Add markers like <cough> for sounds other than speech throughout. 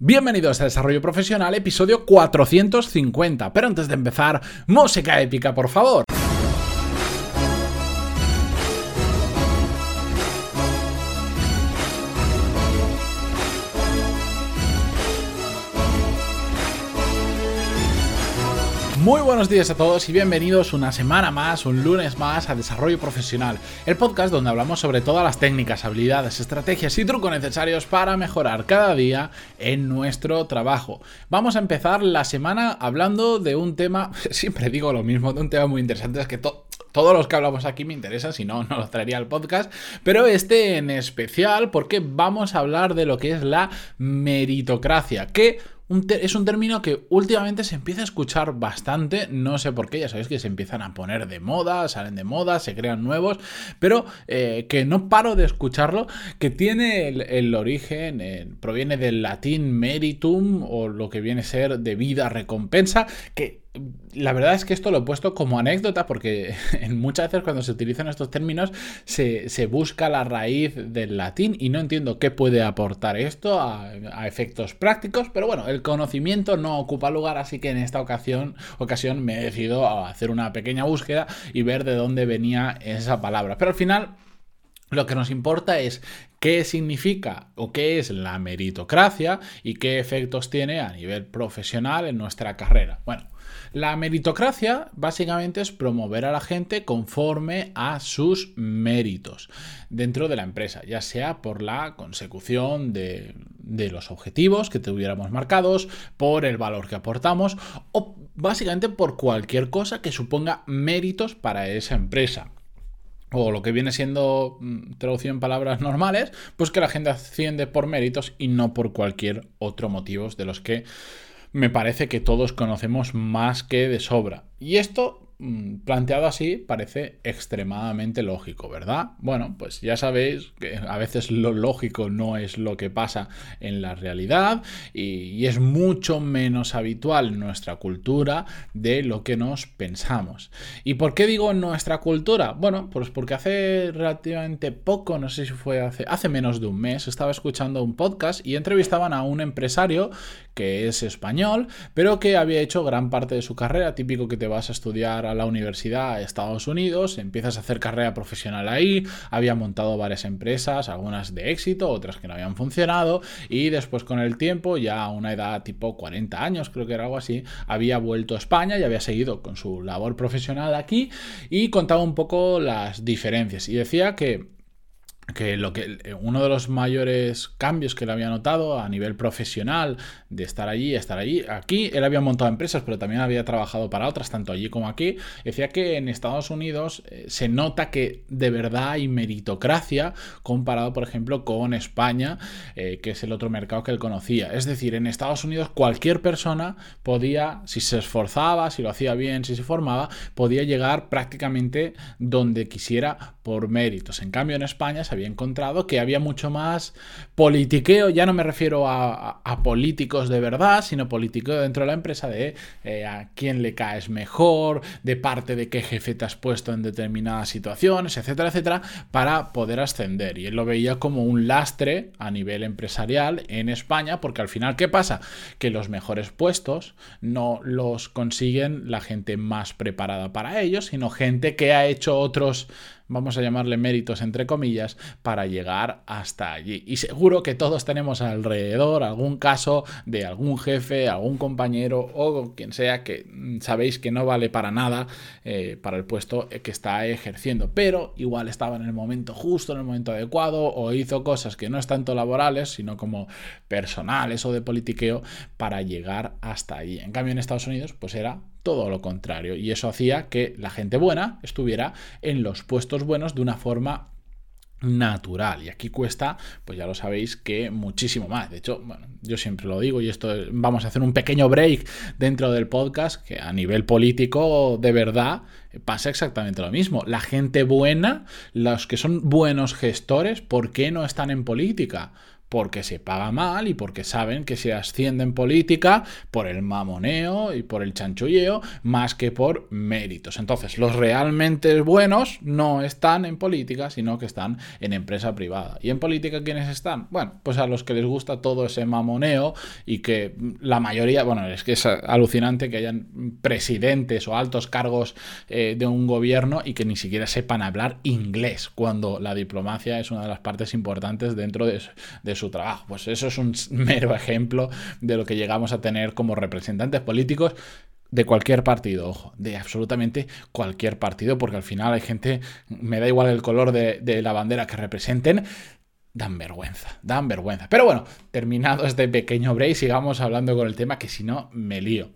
Bienvenidos a Desarrollo Profesional, episodio 450. Pero antes de empezar, música épica, por favor. Muy buenos días a todos y bienvenidos una semana más, un lunes más a Desarrollo Profesional, el podcast donde hablamos sobre todas las técnicas, habilidades, estrategias y trucos necesarios para mejorar cada día en nuestro trabajo. Vamos a empezar la semana hablando de un tema, <laughs> siempre digo lo mismo, de un tema muy interesante, es que todos los que hablamos aquí me interesan, si no, no los traería al podcast, pero este en especial porque vamos a hablar de lo que es la meritocracia, que es un término que últimamente se empieza a escuchar bastante, no sé por qué, ya sabéis que se empiezan a poner de moda, salen de moda, se crean nuevos, pero eh, que no paro de escucharlo, que tiene el, origen, eh, proviene del latín meritum o lo que viene a ser debida recompensa, que la verdad es que esto lo he puesto como anécdota porque <laughs> muchas veces cuando se utilizan estos términos se, busca la raíz del latín y no entiendo qué puede aportar esto a, efectos prácticos, pero bueno, el conocimiento no ocupa lugar, así que en esta ocasión, ocasión me he decidido a hacer una pequeña búsqueda y ver de dónde venía esa palabra. Pero al final lo que nos importa es qué significa o qué es la meritocracia y qué efectos tiene a nivel profesional en nuestra carrera. Bueno, la meritocracia básicamente es promover a la gente conforme a sus méritos dentro de la empresa, ya sea por la consecución de, los objetivos que tuviéramos marcados, por el valor que aportamos o básicamente por cualquier cosa que suponga méritos para esa empresa o lo que viene siendo mm, traducido en palabras normales, pues que la gente asciende por méritos y no por cualquier otro motivo de los que me parece que todos conocemos más que de sobra. Y esto planteado así parece extremadamente lógico, ¿verdad? Bueno, pues ya sabéis que a veces lo lógico no es lo que pasa en la realidad y, es mucho menos habitual nuestra cultura de lo que nos pensamos. ¿Y por qué digo nuestra cultura? Bueno, pues porque hace relativamente poco, no sé si fue hace, hace menos de un mes, estaba escuchando un podcast y entrevistaban a un empresario que es español, pero que había hecho gran parte de su carrera, típico que te vas a estudiar a la universidad a Estados Unidos, empiezas a hacer carrera profesional ahí, había montado varias empresas, algunas de éxito, otras que no habían funcionado, y después con el tiempo, ya a una edad tipo 40 años, creo que era algo así, había vuelto a España y había seguido con su labor profesional aquí y contaba un poco las diferencias. Y decía que que lo que eh, uno de los mayores cambios que él había notado a nivel profesional de estar allí estar allí aquí él había montado empresas pero también había trabajado para otras tanto allí como aquí. Decía que en Estados Unidos eh, se nota que de verdad hay meritocracia comparado por ejemplo con España eh, que es el otro mercado que él conocía. Es decir en Estados Unidos cualquier persona podía si se esforzaba si lo hacía bien si se formaba podía llegar prácticamente donde quisiera por méritos. En cambio en España se había encontrado que había mucho más politiqueo, ya no me refiero a, políticos de verdad, sino politiqueo dentro de la empresa de eh, a quién le caes mejor, de parte de qué jefe te has puesto en determinadas situaciones, etcétera, etcétera, para poder ascender. Y él lo veía como un lastre a nivel empresarial en España, porque al final, ¿qué pasa? Que los mejores puestos no los consiguen la gente más preparada para ellos, sino gente que ha hecho otros vamos a llamarle méritos entre comillas, para llegar hasta allí. Y seguro que todos tenemos alrededor algún caso de algún jefe, algún compañero o quien sea que sabéis que no vale para nada eh, para el puesto que está ejerciendo, pero igual estaba en el momento justo, en el momento adecuado o hizo cosas que no es tanto laborales, sino como personales o de politiqueo para llegar hasta allí. En cambio en Estados Unidos pues era todo lo contrario. Y eso hacía que la gente buena estuviera en los puestos buenos de una forma natural y aquí cuesta pues ya lo sabéis que muchísimo más de hecho bueno yo siempre lo digo y esto vamos a hacer un pequeño break dentro del podcast que a nivel político de verdad pasa exactamente lo mismo la gente buena los que son buenos gestores ¿por qué no están en política? Porque se paga mal y porque saben que se asciende en política por el mamoneo y por el chanchulleo más que por méritos. Entonces, los realmente buenos no están en política, sino que están en empresa privada. ¿Y en política quiénes están? Bueno, pues a los que les gusta todo ese mamoneo y que la mayoría, bueno, es que es alucinante que hayan presidentes o altos cargos eh, de un gobierno y que ni siquiera sepan hablar inglés, cuando la diplomacia es una de las partes importantes dentro de, de su trabajo. Pues eso es un <laughs> mero ejemplo de lo que llegamos a tener como representantes políticos de cualquier partido, ojo, de absolutamente cualquier partido, porque al final hay gente, me da igual el color de, la bandera que representen, dan vergüenza, dan vergüenza. Pero bueno, terminado este pequeño break, sigamos hablando con el tema que si no me lío.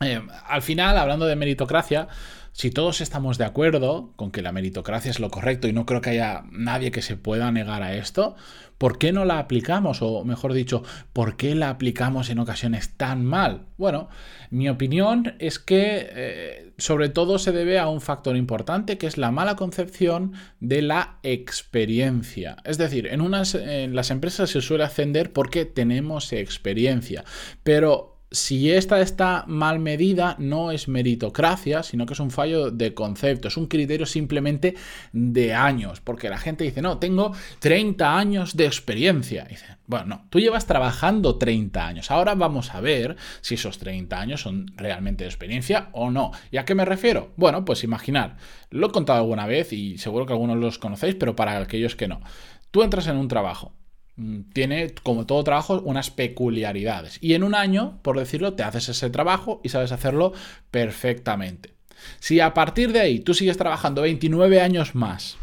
Eh, al final, hablando de meritocracia, si todos estamos de acuerdo con que la meritocracia es lo correcto y no creo que haya nadie que se pueda negar a esto, ¿por qué no la aplicamos? O mejor dicho, ¿por qué la aplicamos en ocasiones tan mal? Bueno, mi opinión es que eh, sobre todo se debe a un factor importante que es la mala concepción de la experiencia. Es decir, en, unas, en las empresas se suele ascender porque tenemos experiencia, pero si esta está mal medida, no es meritocracia, sino que es un fallo de concepto, es un criterio simplemente de años, porque la gente dice, no, tengo 30 años de experiencia. dice, bueno, no, tú llevas trabajando 30 años, ahora vamos a ver si esos 30 años son realmente de experiencia o no. ¿Y a qué me refiero? Bueno, pues imaginar, lo he contado alguna vez y seguro que algunos los conocéis, pero para aquellos que no. Tú entras en un trabajo, tiene, como todo trabajo, unas peculiaridades. Y en un año, por decirlo, te haces ese trabajo y sabes hacerlo perfectamente. Si a partir de ahí tú sigues trabajando 29 años más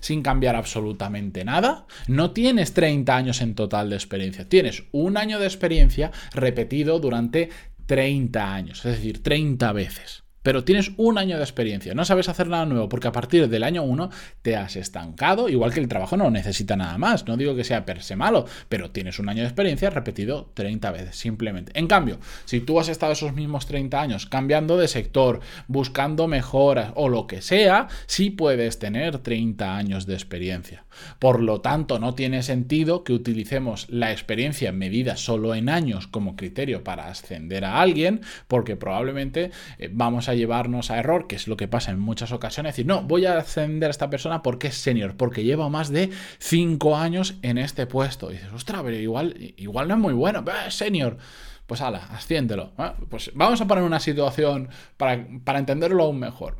sin cambiar absolutamente nada, no tienes 30 años en total de experiencia. Tienes un año de experiencia repetido durante 30 años, es decir, 30 veces pero tienes un año de experiencia, no sabes hacer nada nuevo porque a partir del año 1 te has estancado, igual que el trabajo no necesita nada más, no digo que sea per se malo, pero tienes un año de experiencia repetido 30 veces, simplemente. En cambio, si tú has estado esos mismos 30 años cambiando de sector, buscando mejoras o lo que sea, sí puedes tener 30 años de experiencia. Por lo tanto, no tiene sentido que utilicemos la experiencia medida solo en años como criterio para ascender a alguien, porque probablemente eh, vamos a llevarnos a error, que es lo que pasa en muchas ocasiones, decir, no, voy a ascender a esta persona porque es senior, porque lleva más de 5 años en este puesto. Y dices, ostras, pero igual, igual no es muy bueno, es senior. Pues ala, asciéndelo. Pues vamos a poner una situación para, para entenderlo aún mejor.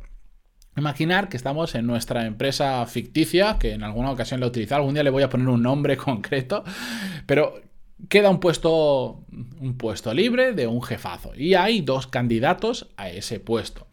Imaginar que estamos en nuestra empresa ficticia, que en alguna ocasión la he algún día le voy a poner un nombre <laughs> concreto, pero queda un puesto, un puesto libre de un jefazo y hay dos candidatos a ese puesto.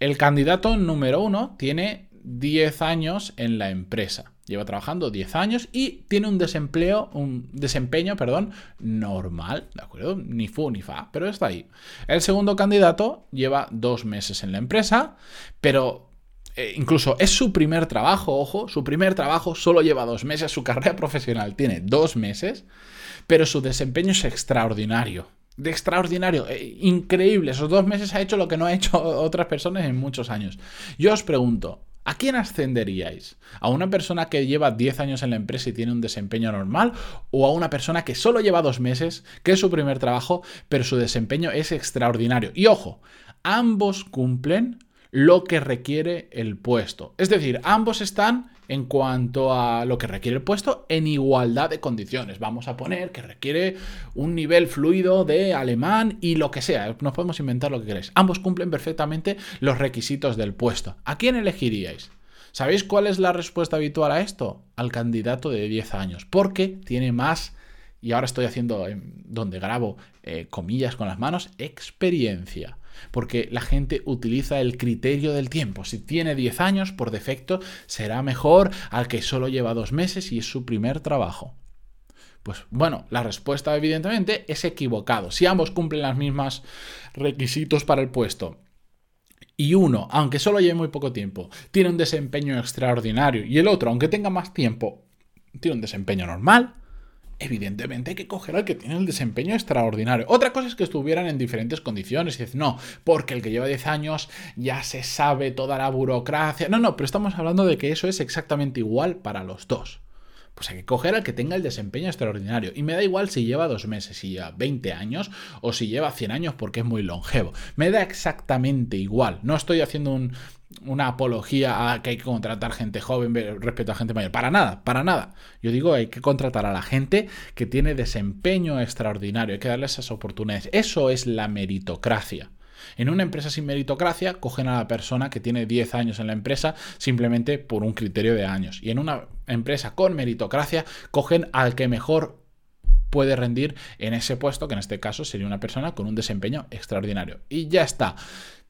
El candidato número uno tiene 10 años en la empresa. Lleva trabajando 10 años y tiene un desempleo, un desempeño, perdón, normal, ¿de acuerdo? Ni fu ni fa, pero está ahí. El segundo candidato lleva dos meses en la empresa, pero eh, incluso es su primer trabajo, ojo, su primer trabajo solo lleva dos meses, su carrera <laughs> profesional tiene dos meses pero su desempeño es extraordinario. De extraordinario, eh, increíble. Esos dos meses ha hecho lo que no ha hecho <laughs> otras personas en muchos años. Yo os pregunto, ¿A quién ascenderíais? ¿A una persona que lleva 10 años en la empresa y tiene un desempeño normal? ¿O a una persona que solo lleva dos meses, que es su primer trabajo, pero su desempeño es extraordinario? Y ojo, ambos cumplen lo que requiere el puesto. Es decir, ambos están en cuanto a lo que requiere el puesto en igualdad de condiciones. Vamos a poner que requiere un nivel fluido de alemán y lo que sea. Nos podemos inventar lo que queréis. Ambos cumplen perfectamente los requisitos del puesto. ¿A quién elegiríais? ¿Sabéis cuál es la respuesta habitual a esto? Al candidato de 10 años, porque tiene más, y ahora estoy haciendo donde grabo eh, comillas con las manos, experiencia porque la gente utiliza el criterio del tiempo. Si tiene 10 años, por defecto, será mejor al que solo lleva dos meses y es su primer trabajo. Pues bueno, la respuesta evidentemente es equivocado. Si ambos cumplen los mismos requisitos para el puesto y uno, aunque solo lleve muy poco tiempo, tiene un desempeño extraordinario y el otro, aunque tenga más tiempo, tiene un desempeño normal, evidentemente hay que coger al que tiene el desempeño extraordinario. Otra cosa es que estuvieran en diferentes condiciones. Y dices, no, porque el que lleva 10 años ya se sabe toda la burocracia. No, no, pero estamos hablando de que eso es exactamente igual para los dos. Pues hay que coger al que tenga el desempeño extraordinario. Y me da igual si lleva dos meses, si lleva 20 años o si lleva 100 años porque es muy longevo. Me da exactamente igual. No estoy haciendo un, una apología a que hay que contratar gente joven respecto a gente mayor. Para nada, para nada. Yo digo, hay que contratar a la gente que tiene desempeño extraordinario, hay que darle esas oportunidades. Eso es la meritocracia. En una empresa sin meritocracia, cogen a la persona que tiene 10 años en la empresa simplemente por un criterio de años. Y en una empresa con meritocracia, cogen al que mejor puede rendir en ese puesto, que en este caso sería una persona con un desempeño extraordinario. Y ya está.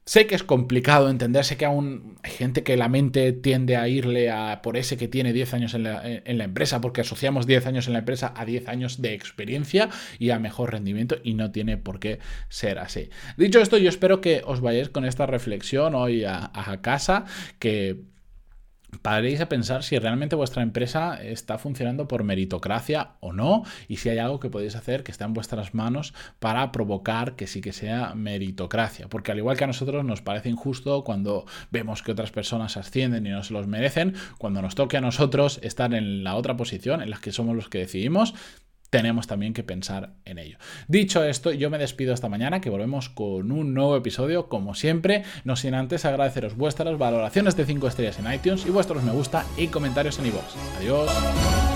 Sé que es complicado entenderse que aún hay gente que la mente tiende a irle a por ese que tiene 10 años en la, empresa, porque asociamos 10 años en la empresa a 10 años de experiencia y a mejor rendimiento y no tiene por qué ser así. Dicho esto, yo espero que os vayáis con esta reflexión hoy a casa, que paréis a pensar si realmente vuestra empresa está funcionando por meritocracia o no y si hay algo que podéis hacer que está en vuestras manos para provocar que sí que sea meritocracia. Porque al igual que a nosotros nos parece injusto cuando vemos que otras personas ascienden y no se los merecen, cuando nos toque a nosotros estar en la otra posición en la que somos los que decidimos, tenemos también que pensar en ello. Dicho esto, yo me despido esta mañana, que volvemos con un nuevo episodio, como siempre, no sin antes agradeceros vuestras valoraciones de 5 estrellas en iTunes y vuestros me gusta y comentarios en iVoox. Adiós.